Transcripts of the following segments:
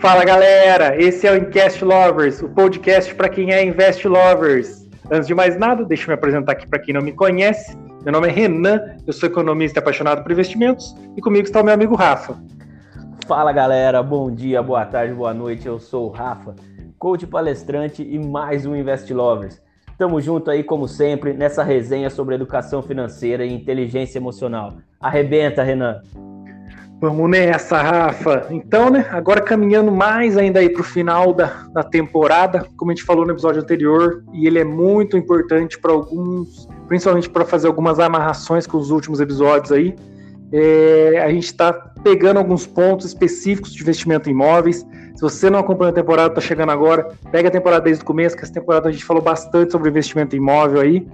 Fala galera, esse é o Invest Lovers, o podcast para quem é Invest Lovers. Antes de mais nada, deixa eu me apresentar aqui para quem não me conhece. Meu nome é Renan, eu sou economista apaixonado por investimentos e comigo está o meu amigo Rafa. Fala galera, bom dia, boa tarde, boa noite. Eu sou o Rafa, coach palestrante e mais um Invest Lovers. Tamo junto aí, como sempre, nessa resenha sobre educação financeira e inteligência emocional. Arrebenta, Renan! Vamos nessa, Rafa. Então, né, agora caminhando mais ainda aí para o final da, da temporada, como a gente falou no episódio anterior, e ele é muito importante para alguns, principalmente para fazer algumas amarrações com os últimos episódios aí. É, a gente está pegando alguns pontos específicos de investimento em imóveis. Se você não acompanha a temporada, está chegando agora, pega a temporada desde o começo, que essa temporada a gente falou bastante sobre investimento em imóvel aí.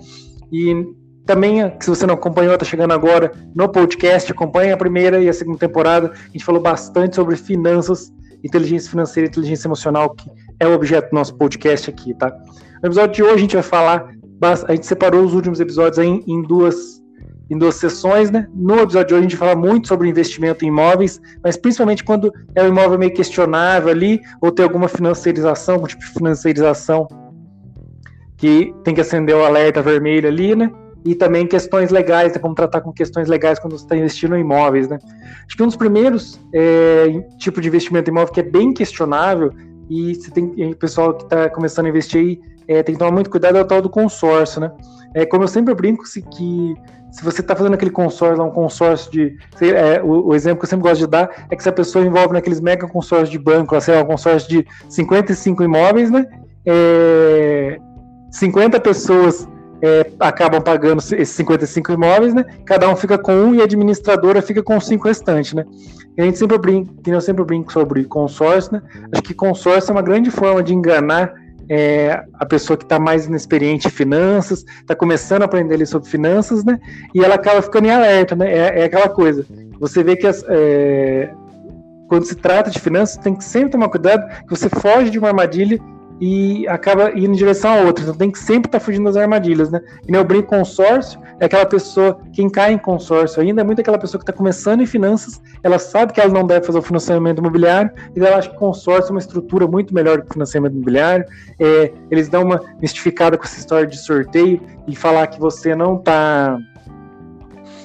E também, se você não acompanhou, está chegando agora no podcast, acompanha a primeira e a segunda temporada. A gente falou bastante sobre finanças, inteligência financeira e inteligência emocional, que é o objeto do nosso podcast aqui, tá? No episódio de hoje a gente vai falar, a gente separou os últimos episódios em, em duas em duas sessões, né? No episódio de hoje a gente fala muito sobre investimento em imóveis, mas principalmente quando é um imóvel meio questionável ali, ou tem alguma financiarização, algum tipo de financiarização que tem que acender o alerta vermelho ali, né? E também questões legais, né, como tratar com questões legais quando você está investindo em imóveis, né? Acho que um dos primeiros é, tipo de investimento em imóvel que é bem questionável e você tem o pessoal que está começando a investir aí é, tem que tomar muito cuidado é o tal do consórcio, né? É como eu sempre brinco se que se você está fazendo aquele consórcio, um consórcio de. É, o, o, exemplo que eu sempre gosto de dar é que se a pessoa envolve naqueles mega consórcios de banco, sei lá, um consórcio de 55 imóveis, né? É, 50 pessoas é, acabam pagando esses 55 imóveis, né? Cada um fica com um e a administradora fica com os cinco restantes, né? E a gente sempre brinca, eu sempre brinco sobre consórcio, né? Acho que consórcio é uma grande forma de enganar é, a pessoa que está mais inexperiente em finanças, está começando a aprender ali sobre finanças, né? E ela acaba ficando em alerta, né? É, é aquela coisa. Você vê que as, é, quando se trata de finanças, tem que sempre tomar cuidado que você foge de uma armadilha e acaba indo em direção a outra. Então tem que sempre estar tá fugindo das armadilhas, né? E meu brinco consórcio é aquela pessoa, quem cai em consórcio ainda é muito aquela pessoa que está começando em finanças, ela sabe que ela não deve fazer o financiamento imobiliário, e ela acha que consórcio é uma estrutura muito melhor que o financiamento imobiliário. É, eles dão uma mistificada com essa história de sorteio e falar que você não está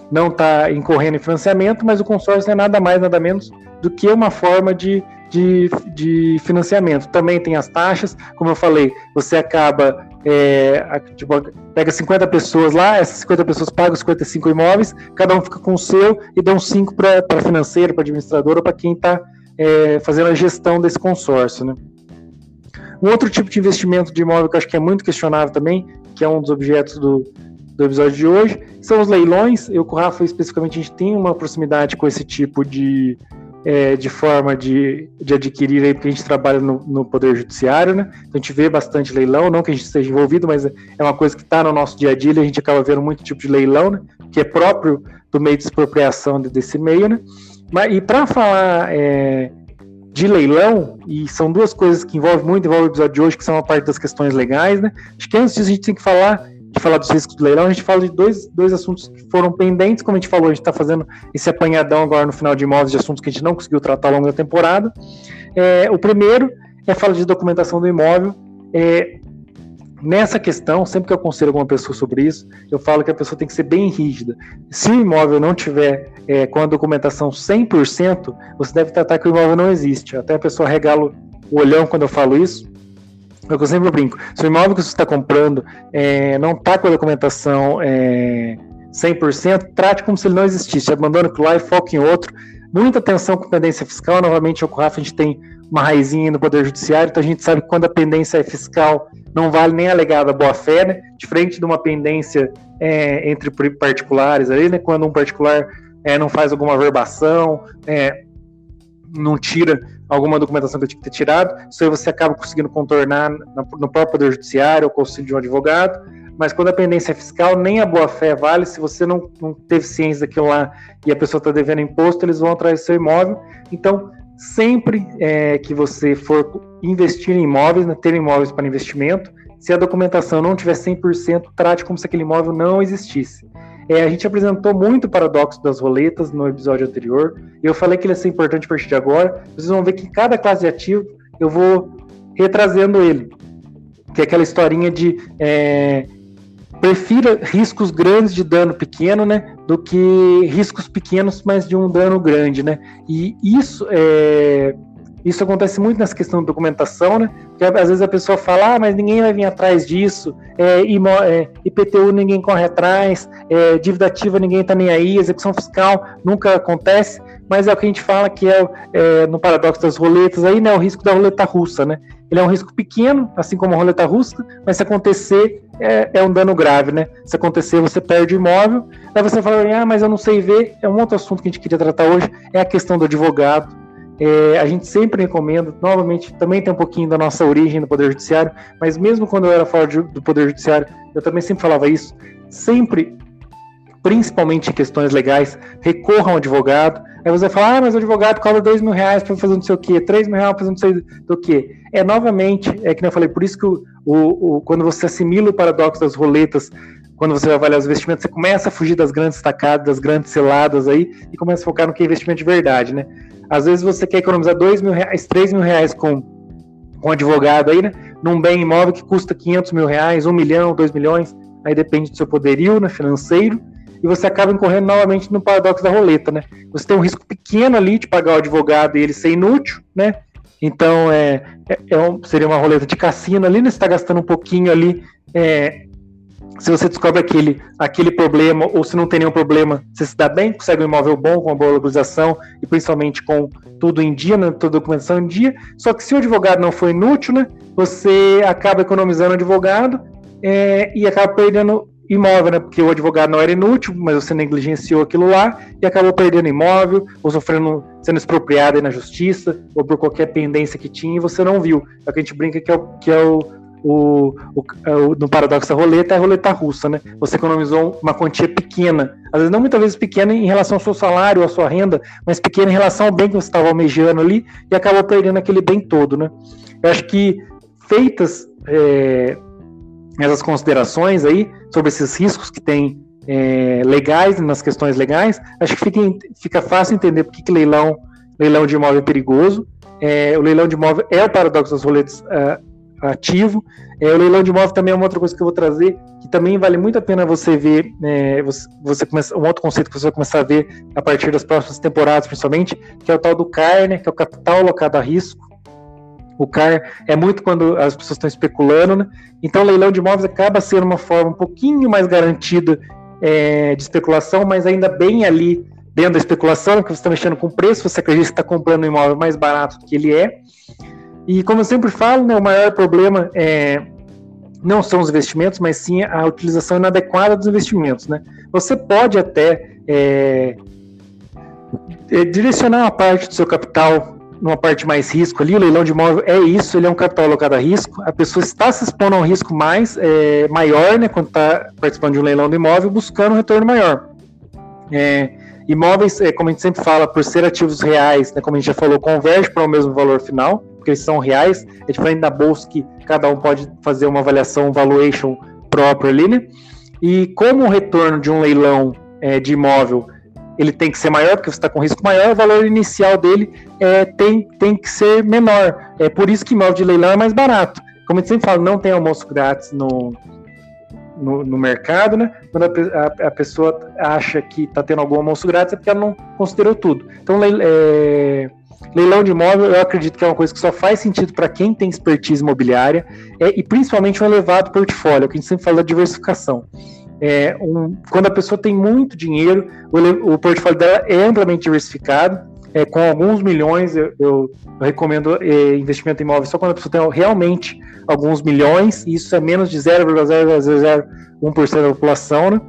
não está incorrendo em financiamento, mas o consórcio é nada mais, nada menos do que uma forma de de, de financiamento. Também tem as taxas, como eu falei, você acaba, é, tipo, pega 50 pessoas lá, essas 50 pessoas pagam 55 imóveis, cada um fica com o seu e dão 5 para financeiro, para administrador para quem está é, fazendo a gestão desse consórcio. Né? Um outro tipo de investimento de imóvel que eu acho que é muito questionável também, que é um dos objetos do, do episódio de hoje, são os leilões. Eu com o Rafa, especificamente, a gente tem uma proximidade com esse tipo de, é, de forma de, de adquirir aí, porque a gente trabalha no, no, Poder Judiciário, né? Então a gente vê bastante leilão, não que a gente esteja envolvido, mas é uma coisa que está no nosso dia a dia, a gente acaba vendo muito tipo de leilão, né? Que é próprio do meio de expropriação desse meio, né? Mas, e para falar é, de leilão, e são duas coisas que envolvem muito, envolve o episódio de hoje, que são a parte das questões legais, né? Acho que antes disso a gente tem que falar falar dos riscos do leilão, a gente fala de dois, dois assuntos que foram pendentes, como a gente falou, a gente está fazendo esse apanhadão agora no final de imóveis de assuntos que a gente não conseguiu tratar ao longo da temporada. É, o primeiro é falar de documentação do imóvel. É, nessa questão, sempre que eu aconselho alguma pessoa sobre isso, eu falo que a pessoa tem que ser bem rígida. Se o imóvel não tiver é, com a documentação 100%, você deve tratar que o imóvel não existe. Até a pessoa regala o olhão quando eu falo isso, é o que eu sempre brinco. Se o imóvel que você está comprando é, não está com a documentação é, 100%, trate como se ele não existisse. Abandone aquilo lá e foque em outro. Muita atenção com pendência fiscal. Novamente, o CORAF, a gente tem uma raizinha no Poder Judiciário, então a gente sabe que quando a pendência é fiscal, não vale nem a alegada boa-fé, né? Diferente de uma pendência é, entre particulares ali, né? Quando um particular é, não faz alguma verbação, é, não tira alguma documentação que tinha que ter tirado, isso aí você acaba conseguindo contornar no próprio Poder Judiciário ou conselho de um advogado, mas quando a pendência é fiscal, nem a boa-fé vale, se você não, não teve ciência daquilo lá e a pessoa está devendo imposto, eles vão atrás do seu imóvel, então sempre é, que você for investir em imóveis, né, ter imóveis para investimento, se a documentação não tiver 100%, trate como se aquele imóvel não existisse. É, a gente apresentou muito o paradoxo das roletas no episódio anterior. Eu falei que ele ia ser importante a partir de agora. Vocês vão ver que cada classe de ativo eu vou retrazendo ele. Que é aquela historinha de é, prefira riscos grandes de dano pequeno, né, do que riscos pequenos, mas de um dano grande, né? E isso é isso acontece muito nessa questão de documentação, né? Porque às vezes a pessoa fala, ah, mas ninguém vai vir atrás disso, é, é, IPTU ninguém corre atrás, é, dívida ativa ninguém tá nem aí, execução fiscal nunca acontece, mas é o que a gente fala que é, é no paradoxo das roletas aí, né? O risco da roleta russa, né? Ele é um risco pequeno, assim como a roleta russa, mas se acontecer, é, é, um dano grave, né? Se acontecer, você perde o imóvel. Aí você fala, ah, mas eu não sei ver. É um outro assunto que a gente queria tratar hoje, é a questão do advogado. É, a gente sempre recomenda, novamente, também tem um pouquinho da nossa origem no Poder Judiciário, mas mesmo quando eu era fora do Poder Judiciário, eu também sempre falava isso. Sempre, principalmente em questões legais, recorra a um advogado. Aí você fala, ah, mas o advogado cobra dois mil reais para fazer não sei o quê, três mil reais para fazer não sei do quê. É novamente, é que eu falei, por isso que o, o, o, quando você assimila o paradoxo das roletas quando você vai avaliar os investimentos, você começa a fugir das grandes tacadas, das grandes seladas aí, e começa a focar no que é investimento de verdade, né? Às vezes você quer economizar dois mil reais, três mil reais com, com um advogado aí, né? Num bem imóvel que custa 500 mil reais, um milhão, dois milhões, aí depende do seu poderio né, financeiro, e você acaba incorrendo novamente no paradoxo da roleta, né? Você tem um risco pequeno ali de pagar o advogado e ele ser inútil, né? Então é, é, é um, seria uma roleta de cassino ali, né? Você está gastando um pouquinho ali é, se você descobre aquele, aquele problema, ou se não tem nenhum problema, você se dá bem, consegue um imóvel bom, com uma boa localização e principalmente com tudo em dia, né, toda a documentação em dia. Só que se o advogado não for inútil, né, você acaba economizando o advogado é, e acaba perdendo imóvel, né, porque o advogado não era inútil, mas você negligenciou aquilo lá e acabou perdendo imóvel, ou sofrendo, sendo expropriado na justiça, ou por qualquer pendência que tinha e você não viu. É o que a gente brinca que é o, que é o o, o, é o, no paradoxo da roleta é a roleta russa, né? Você economizou uma quantia pequena, às vezes não muitas vezes pequena em relação ao seu salário, à sua renda, mas pequena em relação ao bem que você estava almejando ali e acabou perdendo aquele bem todo, né? Eu acho que feitas é, essas considerações aí sobre esses riscos que tem é, legais nas questões legais, acho que fica, fica fácil entender por que, leilão, leilão de imóvel é perigoso. É, o leilão de imóvel é o paradoxo das roletas uh, ativo. É, o leilão de imóvel também é uma outra coisa que eu vou trazer, que também vale muito a pena você ver, é, você, você começa, um outro conceito que você vai começar a ver a partir das próximas temporadas, principalmente, que é o tal do CAR, né, que é o capital alocado a risco. O CAR é muito quando as pessoas estão especulando, né? Então, o leilão de imóveis acaba sendo uma forma um pouquinho mais garantida é, de especulação, mas ainda bem ali dentro da especulação, que você está mexendo com preço, você acredita que está comprando um imóvel mais barato do que ele é. E como eu sempre falo, né, o maior problema é, não são os investimentos, mas sim a utilização inadequada dos investimentos. Né? Você pode até é, é, direcionar uma parte do seu capital numa parte mais risco ali, o leilão de imóvel é isso, ele é um capital alocado a risco, a pessoa está se expondo a um risco mais é, maior, né, quando está participando de um leilão de imóvel, buscando um retorno maior. É, imóveis, é, como a gente sempre fala, por ser ativos reais, né, como a gente já falou, converge para o mesmo valor final, porque eles são reais, é diferente da bolsa que cada um pode fazer uma avaliação, valuation próprio ali, né? E como o retorno de um leilão é, de imóvel ele tem que ser maior, porque você está com risco maior, o valor inicial dele é, tem, tem que ser menor. É por isso que imóvel de leilão é mais barato. Como a gente sempre fala, não tem almoço grátis no, no, no mercado, né? Quando a, a, a pessoa acha que está tendo algum almoço grátis, é porque ela não considerou tudo. Então, é, Leilão de imóvel, eu acredito que é uma coisa que só faz sentido para quem tem expertise imobiliária é, e principalmente um elevado portfólio, que a gente sempre fala da diversificação. É, um, quando a pessoa tem muito dinheiro, o, o portfólio dela é amplamente diversificado, é, com alguns milhões, eu, eu, eu recomendo é, investimento em imóvel só quando a pessoa tem realmente alguns milhões, e isso é menos de 0,001% da população, né?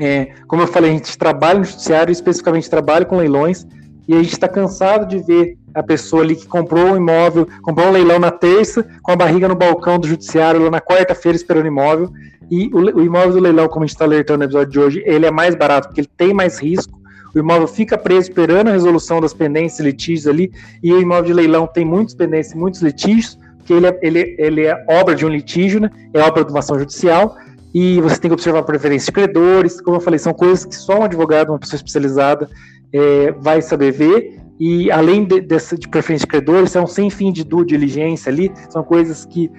É, como eu falei, a gente trabalha no judiciário, especificamente trabalha com leilões, e a gente está cansado de ver a pessoa ali que comprou um imóvel, comprou um leilão na terça, com a barriga no balcão do judiciário lá na quarta-feira esperando imóvel, e o, o, imóvel do leilão, como a gente está alertando no episódio de hoje, ele é mais barato porque ele tem mais risco, o imóvel fica preso esperando a resolução das pendências litígios ali, e o imóvel de leilão tem muitas pendências e muitos litígios, porque ele é, ele, ele é obra de um litígio, né? é obra de uma ação judicial, e você tem que observar a preferência de credores. Como eu falei, são coisas que só um advogado, uma pessoa especializada, é, vai saber ver. E além de, dessa de preferência de credores, é um sem fim de due diligência ali, são coisas que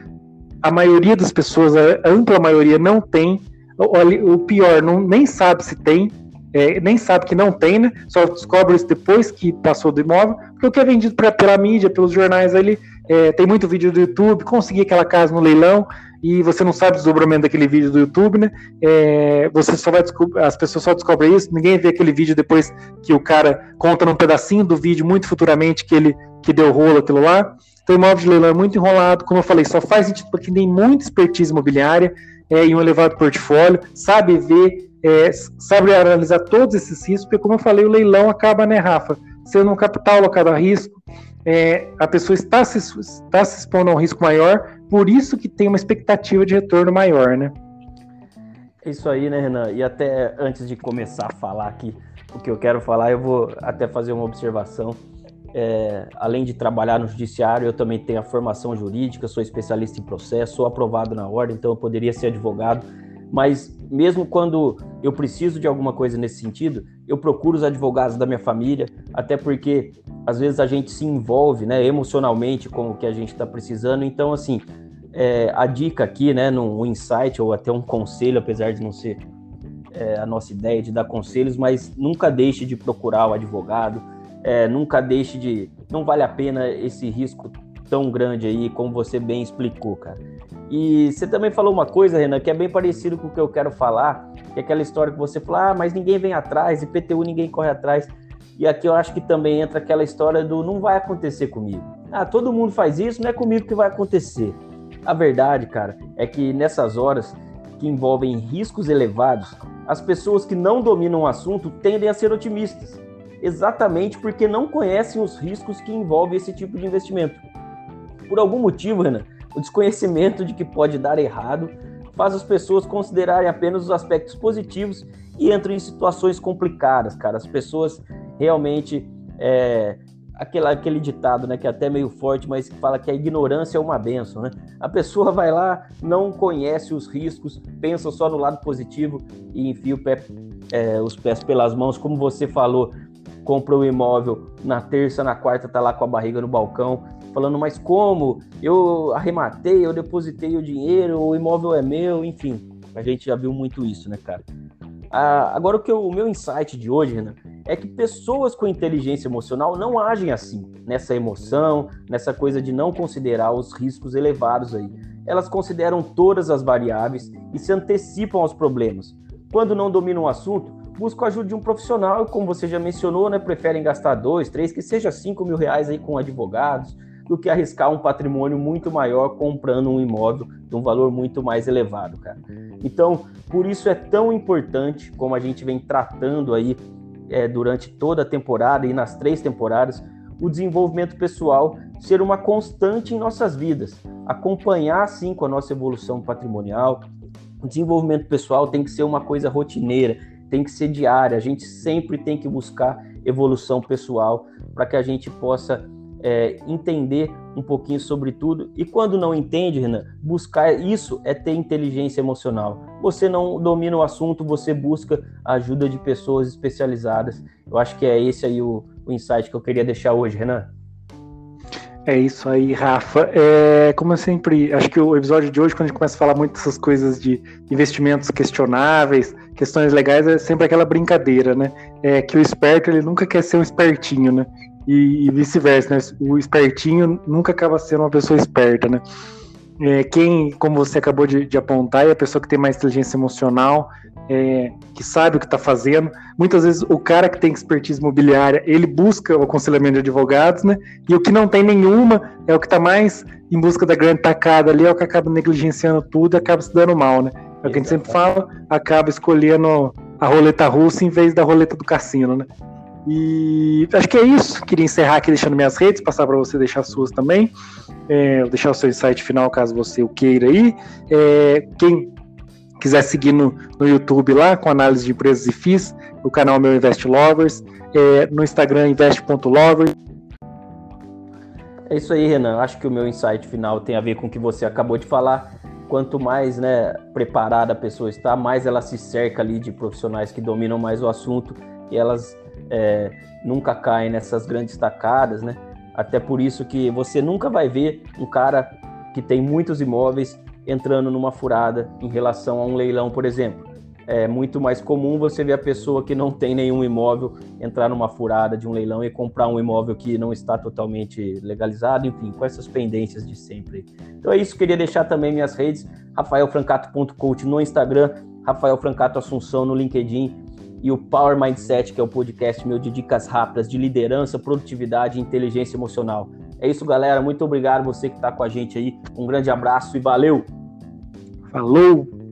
a maioria das pessoas, a ampla maioria, não tem. O, o pior, não, nem sabe se tem, é, nem sabe que não tem, né? Só descobre isso depois que passou do imóvel, porque o que é vendido pra, pela mídia, pelos jornais ali, é, tem muito vídeo do YouTube, consegui aquela casa no leilão, e você não sabe o desdobramento daquele vídeo do YouTube, né? É, você só vai as pessoas só descobrem isso, ninguém vê aquele vídeo depois que o cara conta num pedacinho do vídeo muito futuramente que ele que deu rolo aquilo lá. Então, imóvel de leilão é muito enrolado, como eu falei, só faz sentido para quem tem muita expertise imobiliária é, e um elevado portfólio, sabe ver, é, sabe analisar todos esses riscos, porque como eu falei, o leilão acaba, né, Rafa, sendo um capital alocado a risco, é, a pessoa está se, está se expondo a um risco maior, por isso que tem uma expectativa de retorno maior, né? É isso aí, né, Renan? E até antes de começar a falar aqui o que eu quero falar, eu vou até fazer uma observação. É, além de trabalhar no judiciário, eu também tenho a formação jurídica, sou especialista em processo, sou aprovado na ordem, então eu poderia ser advogado. Mas mesmo quando eu preciso de alguma coisa nesse sentido, eu procuro os advogados da minha família, até porque às vezes a gente se envolve, né, emocionalmente com o que a gente está precisando. Então, assim, é, a dica aqui, né, num insight ou até um conselho, apesar de não ser é, a nossa ideia de dar conselhos, mas nunca deixe de procurar o advogado, é, nunca deixe de. Não vale a pena esse risco tão grande aí, como você bem explicou, cara. E você também falou uma coisa, Renan, que é bem parecido com o que eu quero falar, que é aquela história que você falou, ah, mas ninguém vem atrás, e PTU ninguém corre atrás. E aqui eu acho que também entra aquela história do não vai acontecer comigo. Ah, todo mundo faz isso, não é comigo que vai acontecer. A verdade, cara, é que nessas horas que envolvem riscos elevados, as pessoas que não dominam o assunto tendem a ser otimistas, exatamente porque não conhecem os riscos que envolvem esse tipo de investimento. Por algum motivo, Renan, o desconhecimento de que pode dar errado faz as pessoas considerarem apenas os aspectos positivos e entram em situações complicadas, cara. As pessoas realmente é, aquele, aquele ditado, né, que é até meio forte, mas que fala que a ignorância é uma benção, né? A pessoa vai lá, não conhece os riscos, pensa só no lado positivo e enfia pé, é, os pés pelas mãos, como você falou, compra o um imóvel na terça, na quarta tá lá com a barriga no balcão, falando, mas como? Eu arrematei, eu depositei o dinheiro, o imóvel é meu, enfim. A gente já viu muito isso, né, cara? Ah, agora, o, que eu, o meu insight de hoje, Renan, é que pessoas com inteligência emocional não agem assim, nessa emoção, nessa coisa de não considerar os riscos elevados aí. Elas consideram todas as variáveis e se antecipam aos problemas. Quando não dominam o assunto, buscam a ajuda de um profissional, como você já mencionou, né? Preferem gastar dois, três, que seja cinco mil reais aí com advogados, do que arriscar um patrimônio muito maior comprando um imóvel de um valor muito mais elevado, cara. Então, por isso é tão importante, como a gente vem tratando aí é, durante toda a temporada e nas três temporadas, o desenvolvimento pessoal ser uma constante em nossas vidas, acompanhar assim com a nossa evolução patrimonial. O desenvolvimento pessoal tem que ser uma coisa rotineira, tem que ser diária. A gente sempre tem que buscar evolução pessoal para que a gente possa é, entender um pouquinho sobre tudo. E quando não entende, Renan, buscar isso é ter inteligência emocional. Você não domina o assunto, você busca a ajuda de pessoas especializadas. Eu acho que é esse aí o, o insight que eu queria deixar hoje, Renan. É isso aí, Rafa. É, como eu sempre, acho que o episódio de hoje, quando a gente começa a falar muito dessas coisas de investimentos questionáveis, questões legais, é sempre aquela brincadeira, né? É que o esperto ele nunca quer ser um espertinho, né? E, vice-versa, né? O espertinho nunca acaba sendo uma pessoa esperta, né? É, quem, como você acabou de, de, apontar, é a pessoa que tem mais inteligência emocional, é, que sabe o que está fazendo. Muitas vezes o cara que tem expertise imobiliária, ele busca o aconselhamento de advogados, né? E o que não tem nenhuma é o que está mais em busca da grande tacada ali, é o que acaba negligenciando tudo e acaba se dando mal, né? É o que a gente sempre fala, acaba escolhendo a roleta russa em vez da roleta do cassino, né? E acho que é isso. Queria encerrar aqui deixando minhas redes, passar para você deixar as suas também. É, deixar o seu insight final caso você o queira aí. É, quem quiser seguir no, no YouTube lá com análise de empresas e FIIs, o canal meu Invest Lovers, é, no Instagram invest.lovers. É isso aí, Renan. Acho que o meu insight final tem a ver com o que você acabou de falar. quanto mais né, preparada a pessoa está, mais ela se cerca ali de profissionais que dominam mais o assunto e elas é, nunca caem nessas grandes tacadas, né? Até por isso que você nunca vai ver um cara que tem muitos imóveis entrando numa furada em relação a um leilão, por exemplo. É muito mais comum você ver a pessoa que não tem nenhum imóvel entrar numa furada de um leilão e comprar um imóvel que não está totalmente legalizado, enfim, com essas pendências de sempre. Então é isso, queria deixar também minhas redes, rafaelfrancato.coach no Instagram, Rafael Francato Assunção no LinkedIn e o Power Mindset, que é o podcast meu de dicas rápidas de liderança, produtividade e inteligência emocional. É isso, galera. Muito obrigado você que está com a gente aí. Um grande abraço e valeu! Falou!